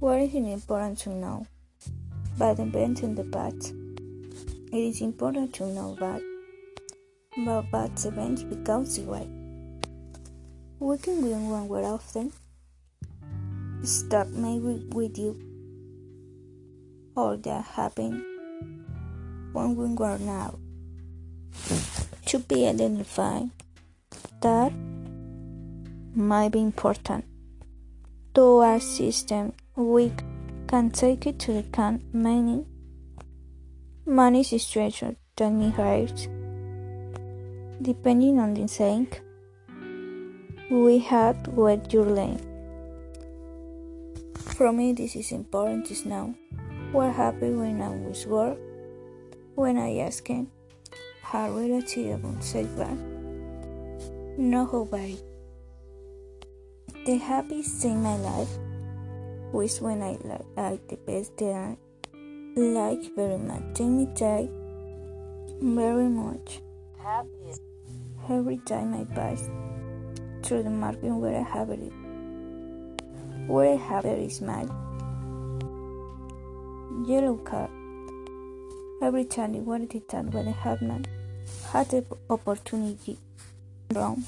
is important to know bad events in the past. It is important to know bad about bad events because why. We can win one word often. Stuck maybe with you. Or that happen when we were now. To be identified. That might be important to our system. We can take it to the can many money situation that inherits. Depending on the saying, we had what you're laying. For me, this is important is now. What happened when I was work? When I asked him, how relative about setback? No hope I the happiest thing in my life was one I like the best that I like very much. Take me time very much. Happiest. Every time I pass through the market where I have it, where I have a smile. Yellow car. Every time I wanted it done when I had not had the opportunity. Wrong.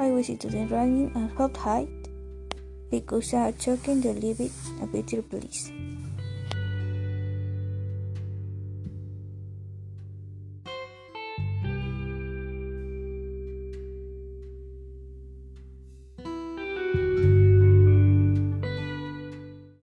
I was the running and hot height because I had choking the it a better place.